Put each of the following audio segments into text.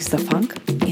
Alex the Funk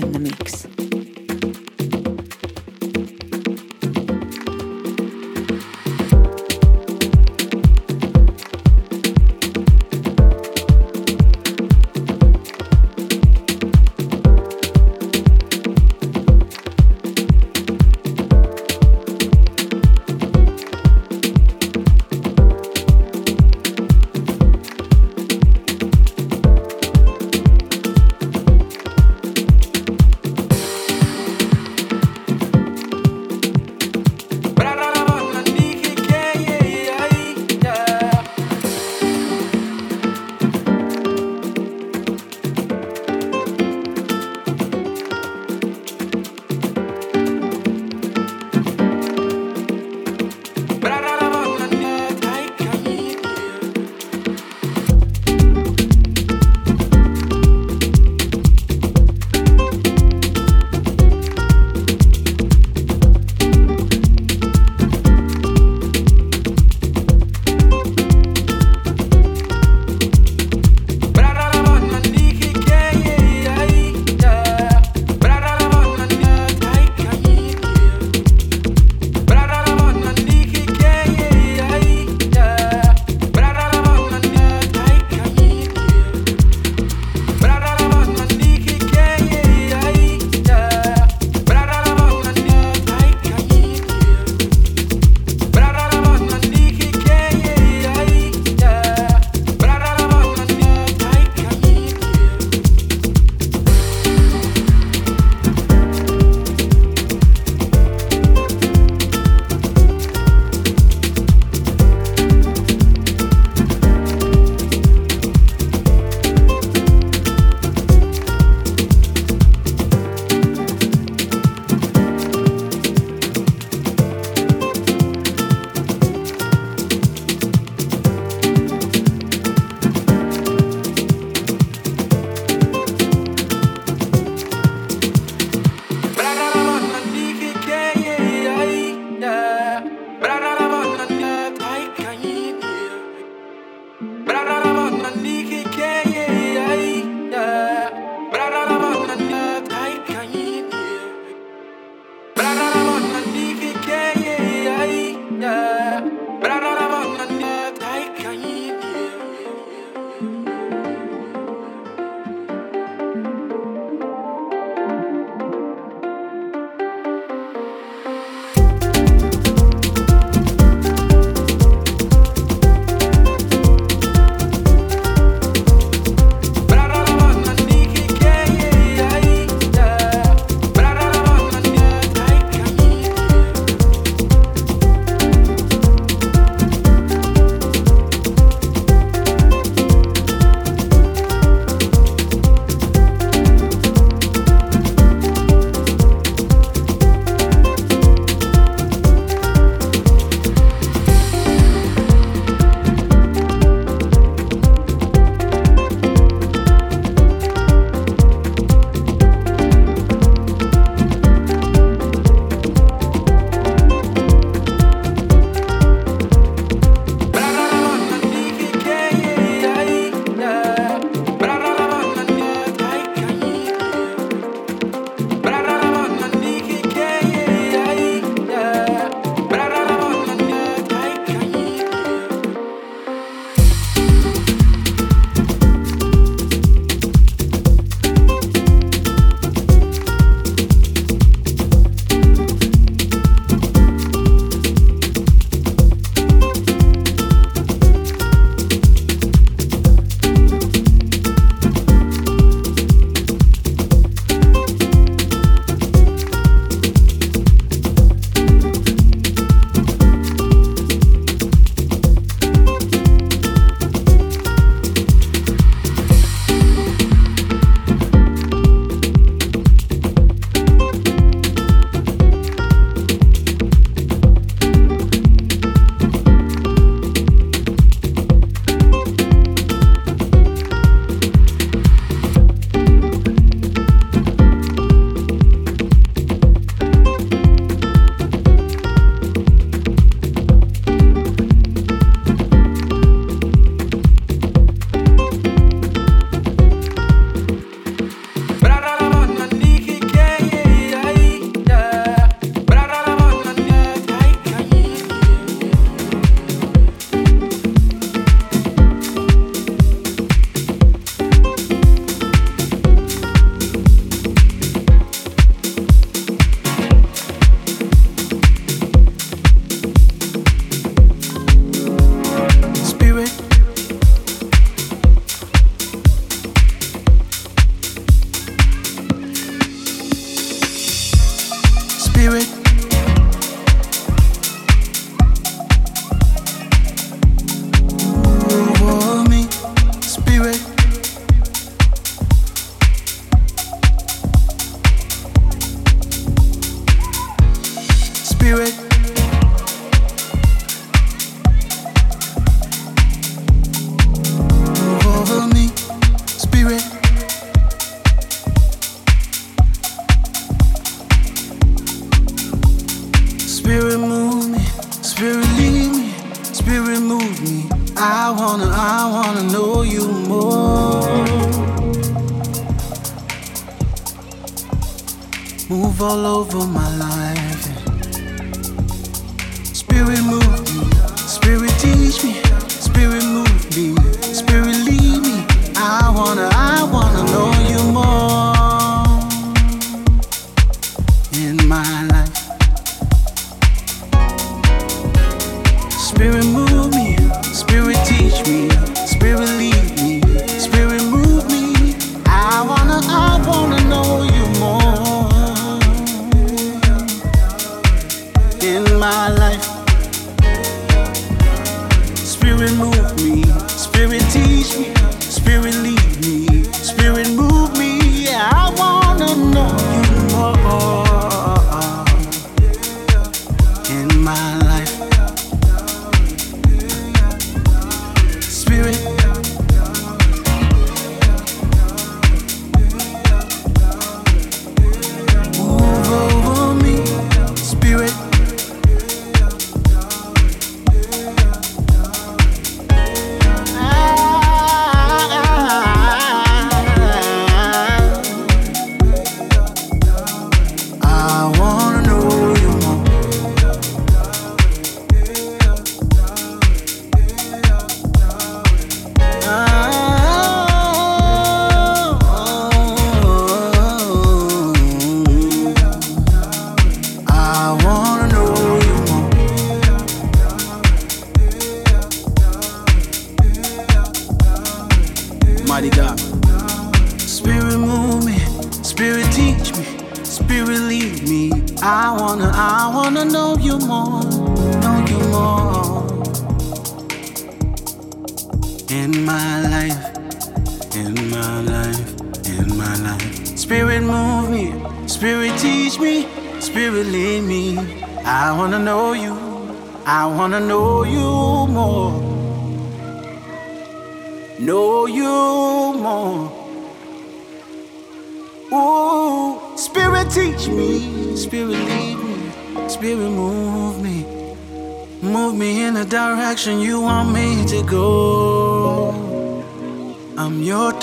spirit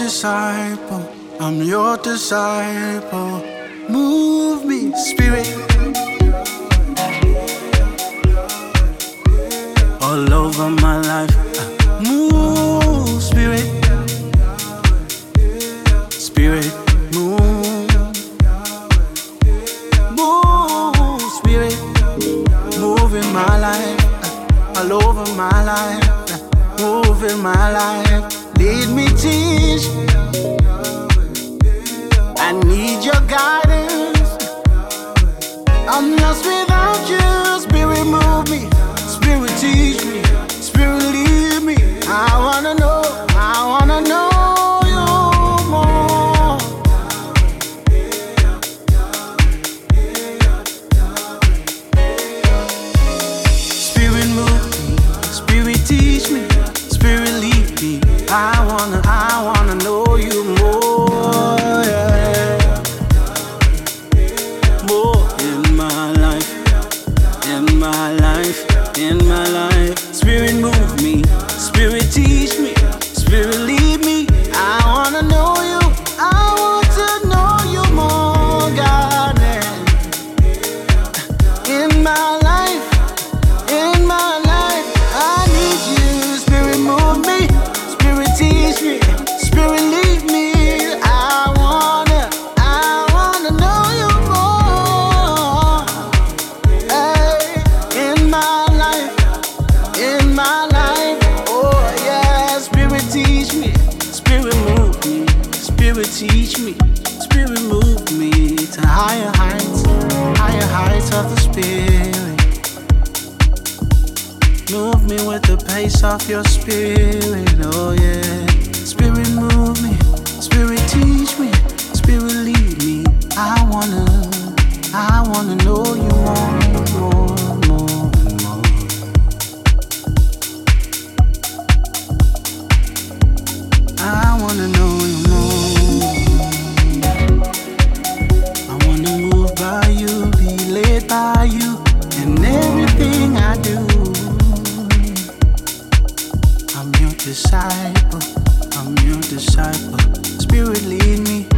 disciple, I'm your disciple. I. disciple, I'm your disciple. Spirit lead me.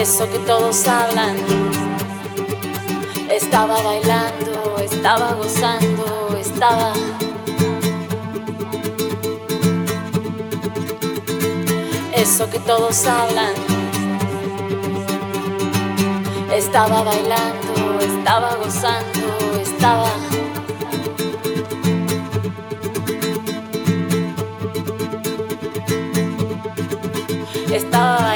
Eso que todos hablan. Estaba bailando, estaba gozando, estaba... Eso que todos hablan. Estaba bailando, estaba gozando, estaba... Estaba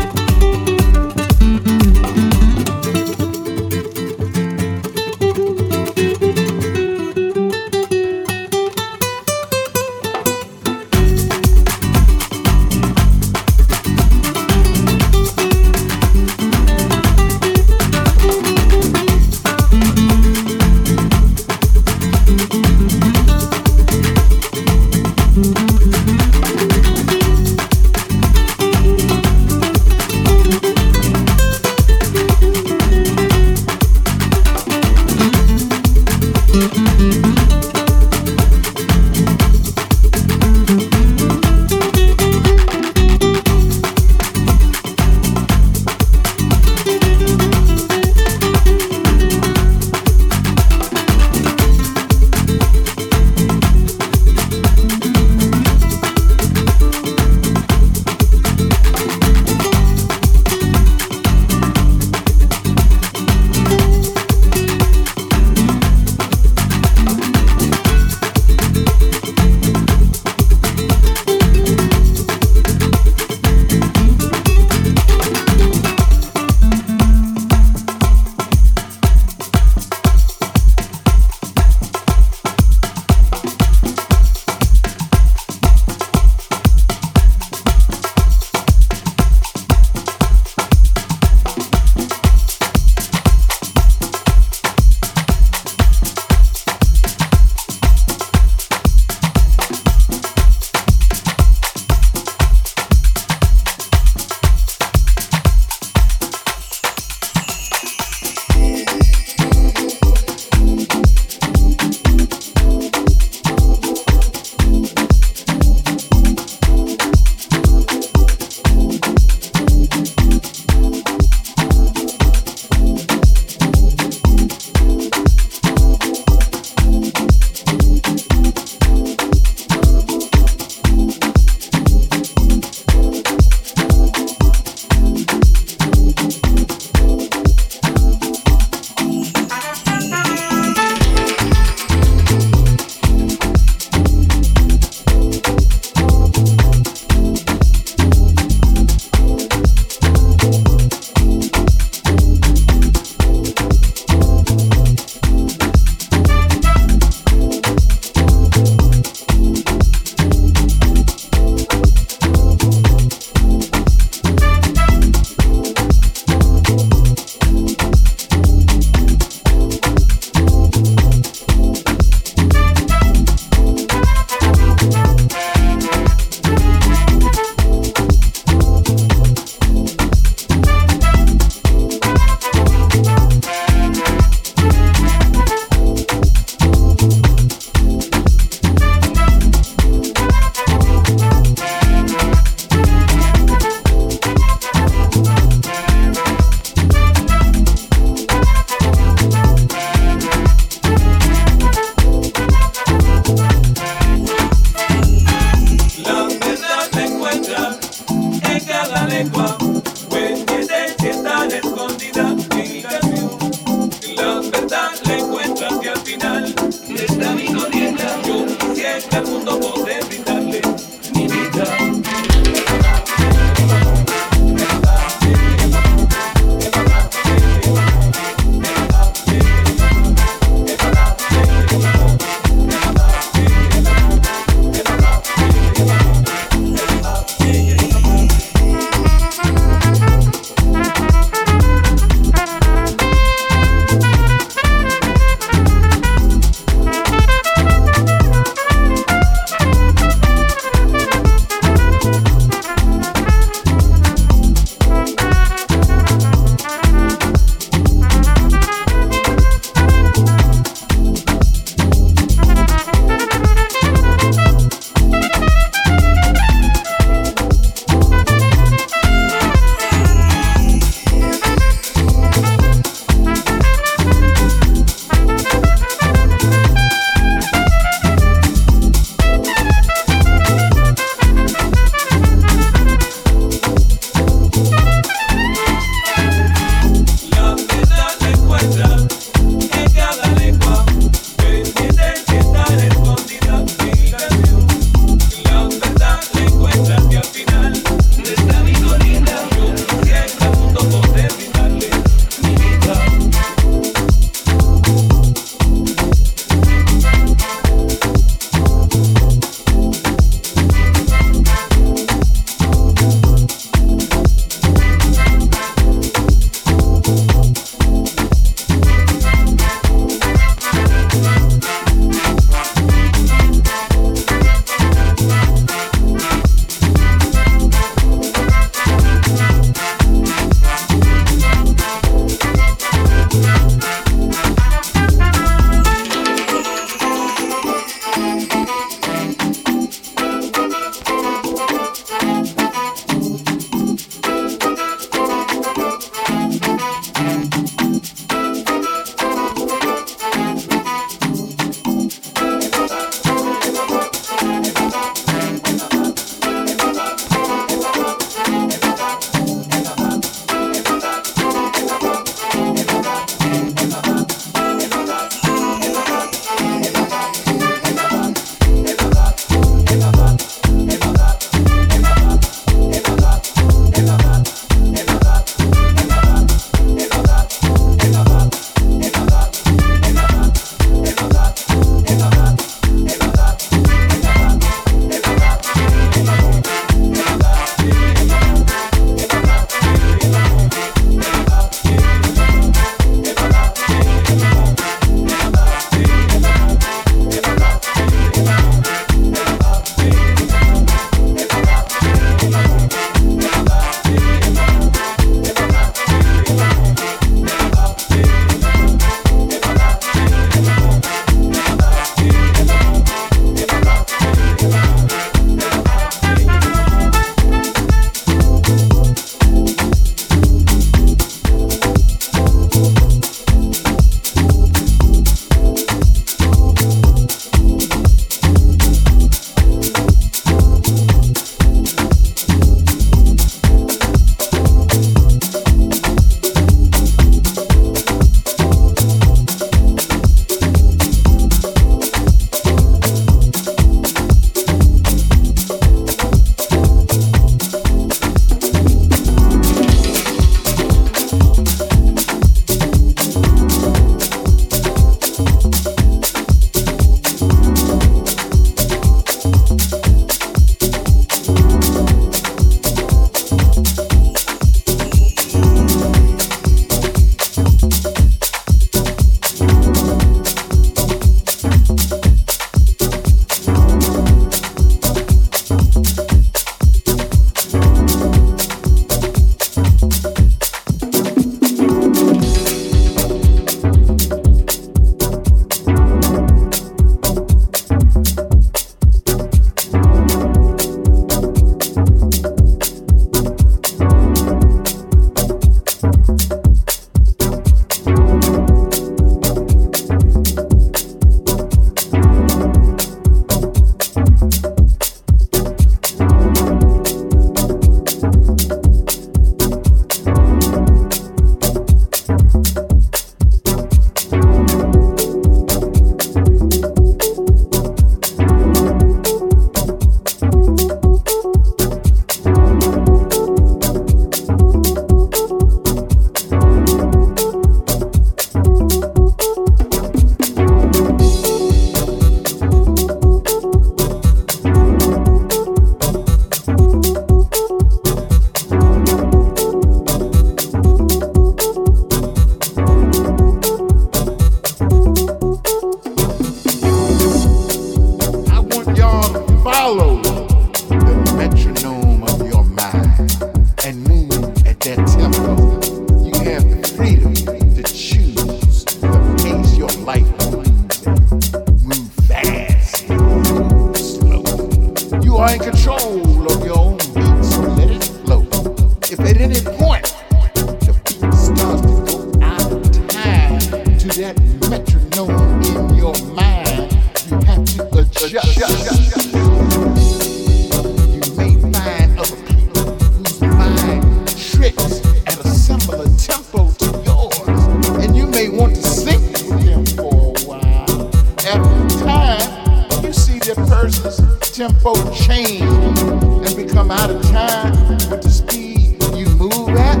verse tempo change and become out of time with the speed you move at.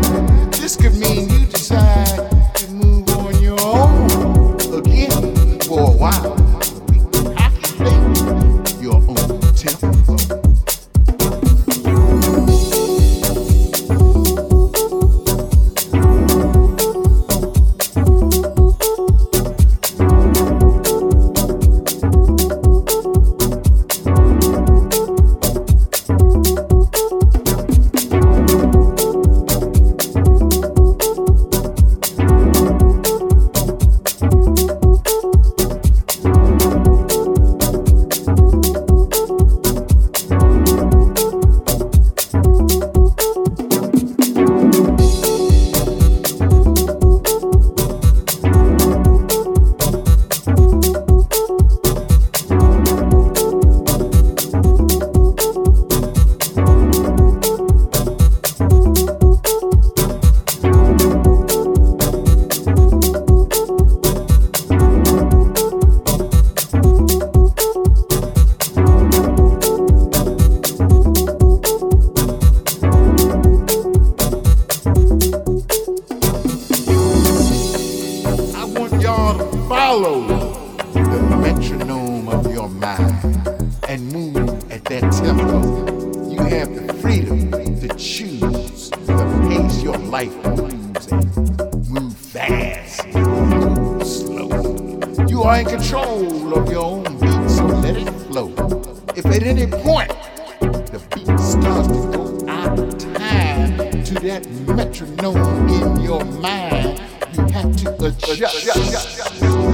This could mean you decide alone in your mind. You have to adjust.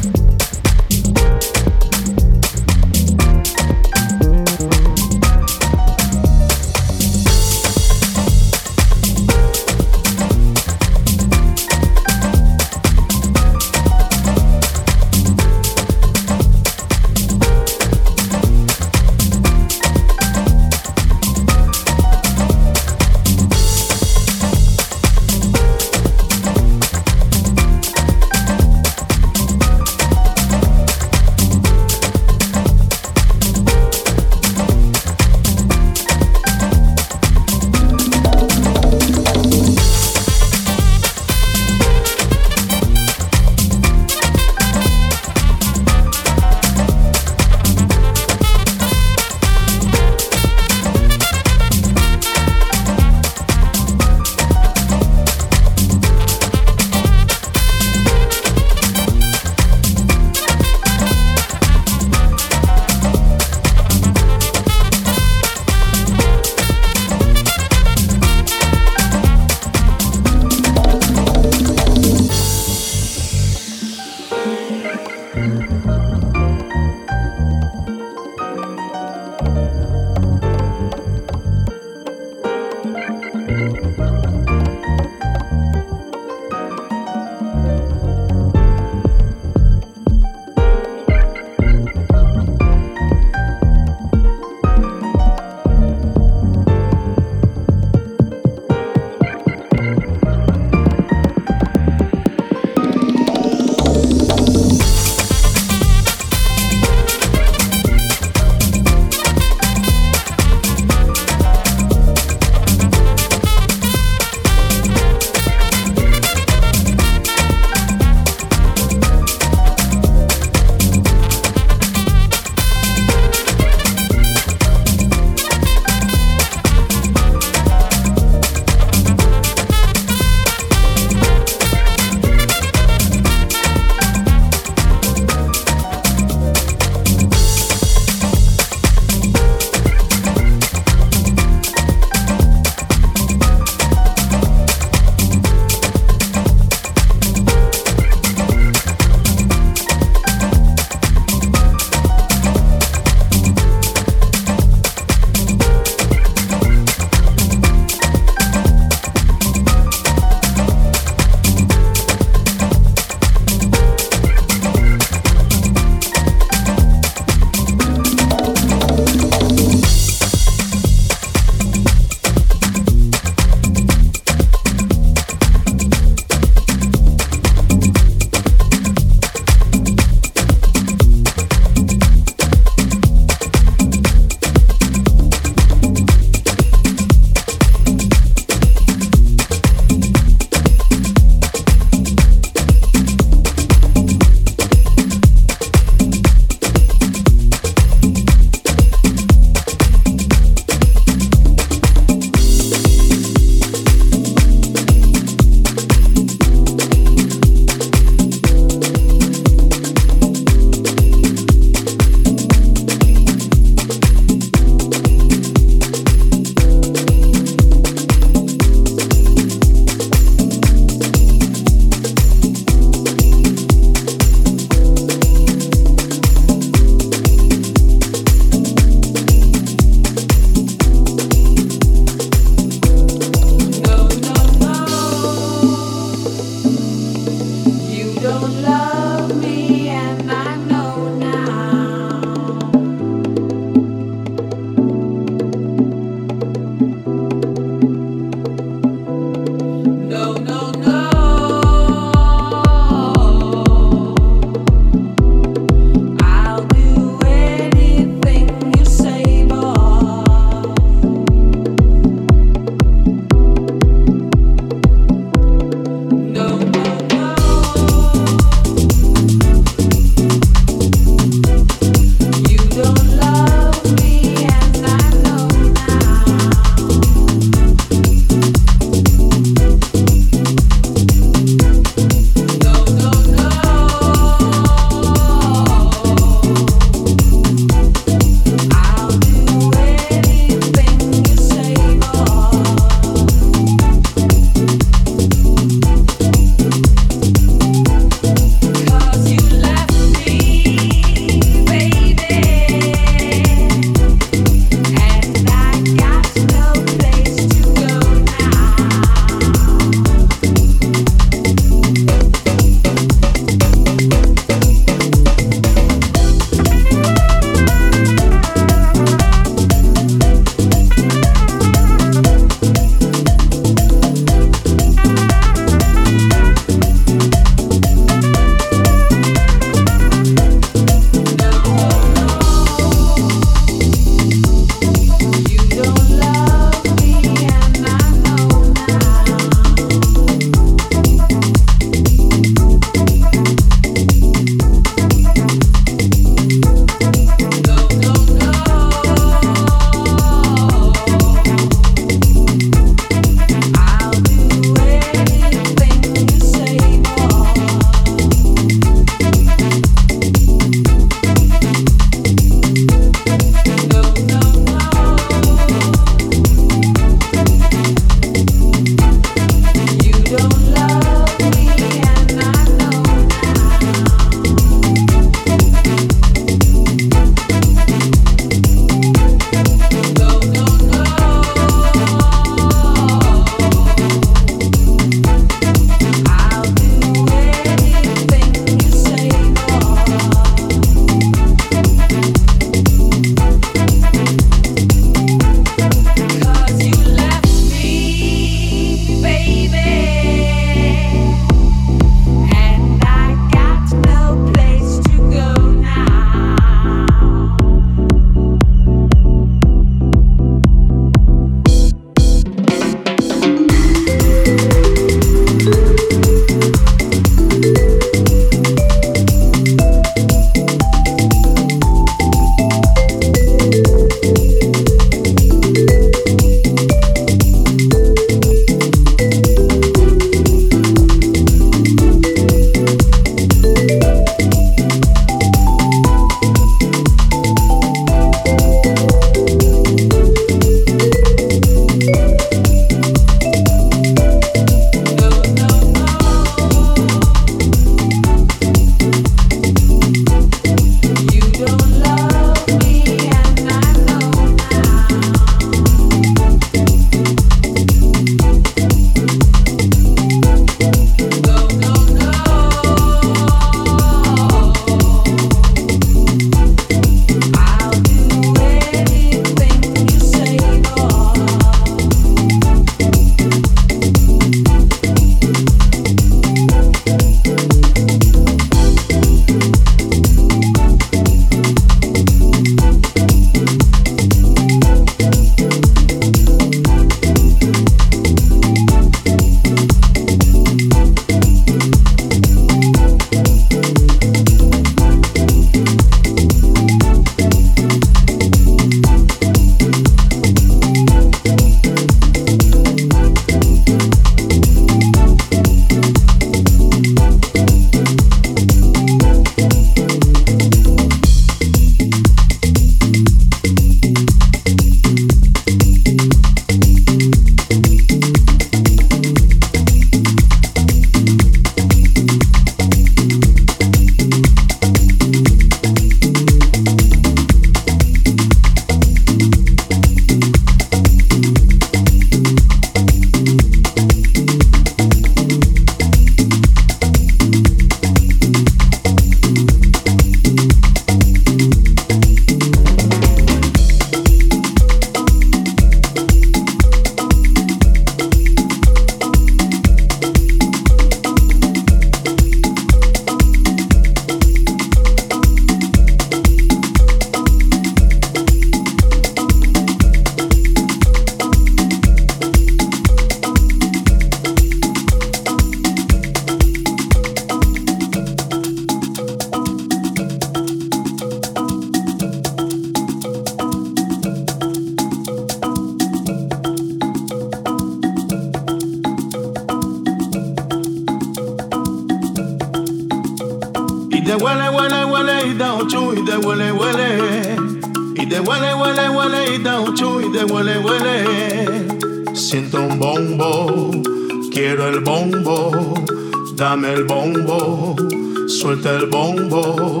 Suelta el bombo,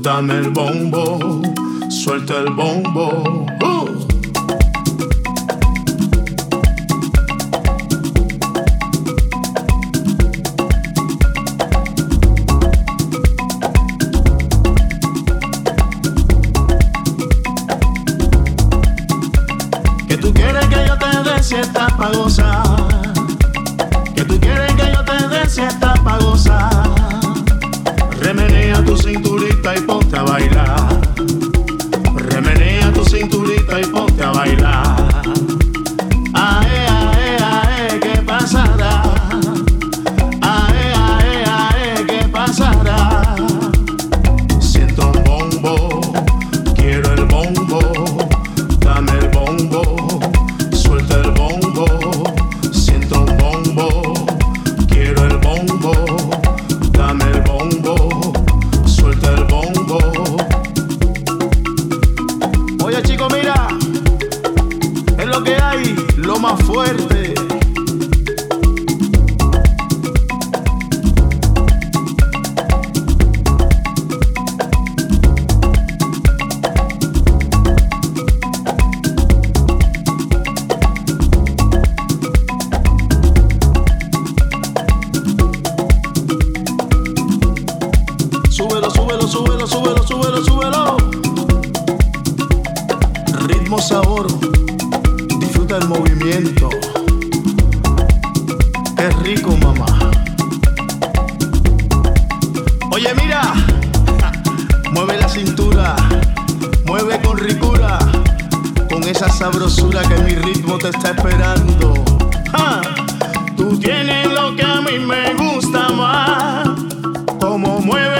dame el bombo, suelta el bombo. esa que mi ritmo te está esperando. Tú tienes lo que a mí me gusta más, como mueve